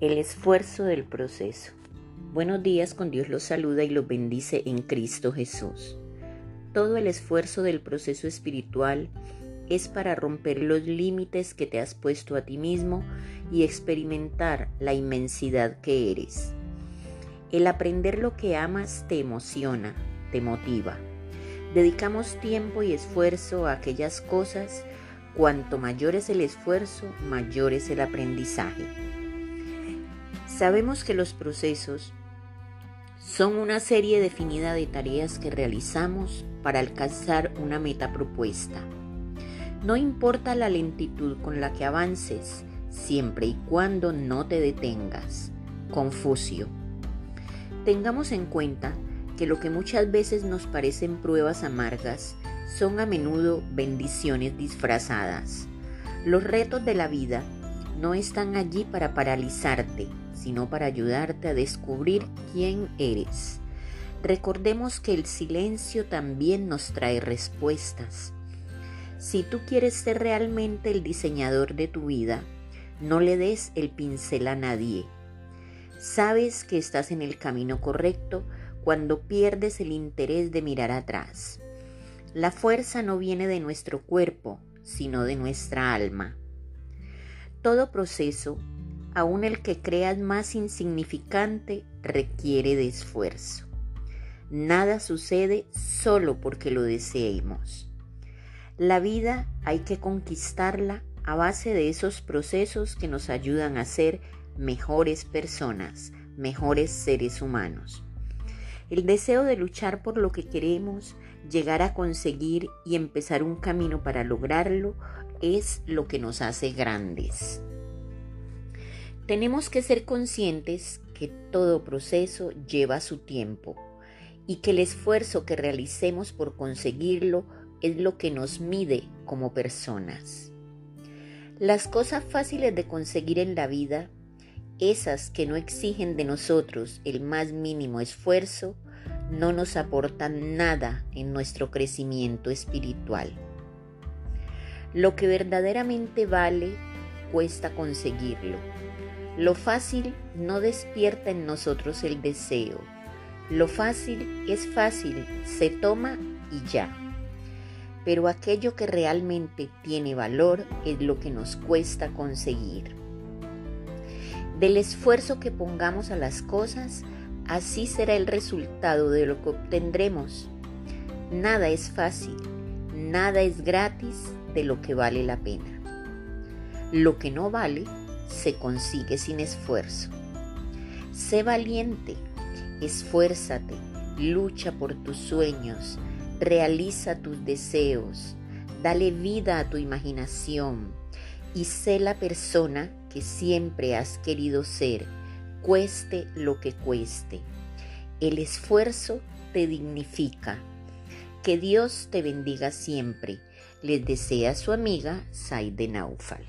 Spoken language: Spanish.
El esfuerzo del proceso. Buenos días, con Dios los saluda y los bendice en Cristo Jesús. Todo el esfuerzo del proceso espiritual es para romper los límites que te has puesto a ti mismo y experimentar la inmensidad que eres. El aprender lo que amas te emociona, te motiva. Dedicamos tiempo y esfuerzo a aquellas cosas. Cuanto mayor es el esfuerzo, mayor es el aprendizaje. Sabemos que los procesos son una serie definida de tareas que realizamos para alcanzar una meta propuesta. No importa la lentitud con la que avances, siempre y cuando no te detengas. Confucio. Tengamos en cuenta que lo que muchas veces nos parecen pruebas amargas son a menudo bendiciones disfrazadas. Los retos de la vida no están allí para paralizarte, sino para ayudarte a descubrir quién eres. Recordemos que el silencio también nos trae respuestas. Si tú quieres ser realmente el diseñador de tu vida, no le des el pincel a nadie. Sabes que estás en el camino correcto cuando pierdes el interés de mirar atrás. La fuerza no viene de nuestro cuerpo, sino de nuestra alma. Todo proceso aun el que creas más insignificante requiere de esfuerzo. Nada sucede solo porque lo deseemos. La vida hay que conquistarla a base de esos procesos que nos ayudan a ser mejores personas, mejores seres humanos. El deseo de luchar por lo que queremos, llegar a conseguir y empezar un camino para lograrlo es lo que nos hace grandes. Tenemos que ser conscientes que todo proceso lleva su tiempo y que el esfuerzo que realicemos por conseguirlo es lo que nos mide como personas. Las cosas fáciles de conseguir en la vida, esas que no exigen de nosotros el más mínimo esfuerzo, no nos aportan nada en nuestro crecimiento espiritual. Lo que verdaderamente vale cuesta conseguirlo lo fácil no despierta en nosotros el deseo. Lo fácil es fácil, se toma y ya. Pero aquello que realmente tiene valor es lo que nos cuesta conseguir. Del esfuerzo que pongamos a las cosas, así será el resultado de lo que obtendremos. Nada es fácil, nada es gratis de lo que vale la pena. Lo que no vale se consigue sin esfuerzo. Sé valiente, esfuérzate, lucha por tus sueños, realiza tus deseos, dale vida a tu imaginación y sé la persona que siempre has querido ser, cueste lo que cueste. El esfuerzo te dignifica. Que Dios te bendiga siempre. Les desea su amiga Saide Naufal.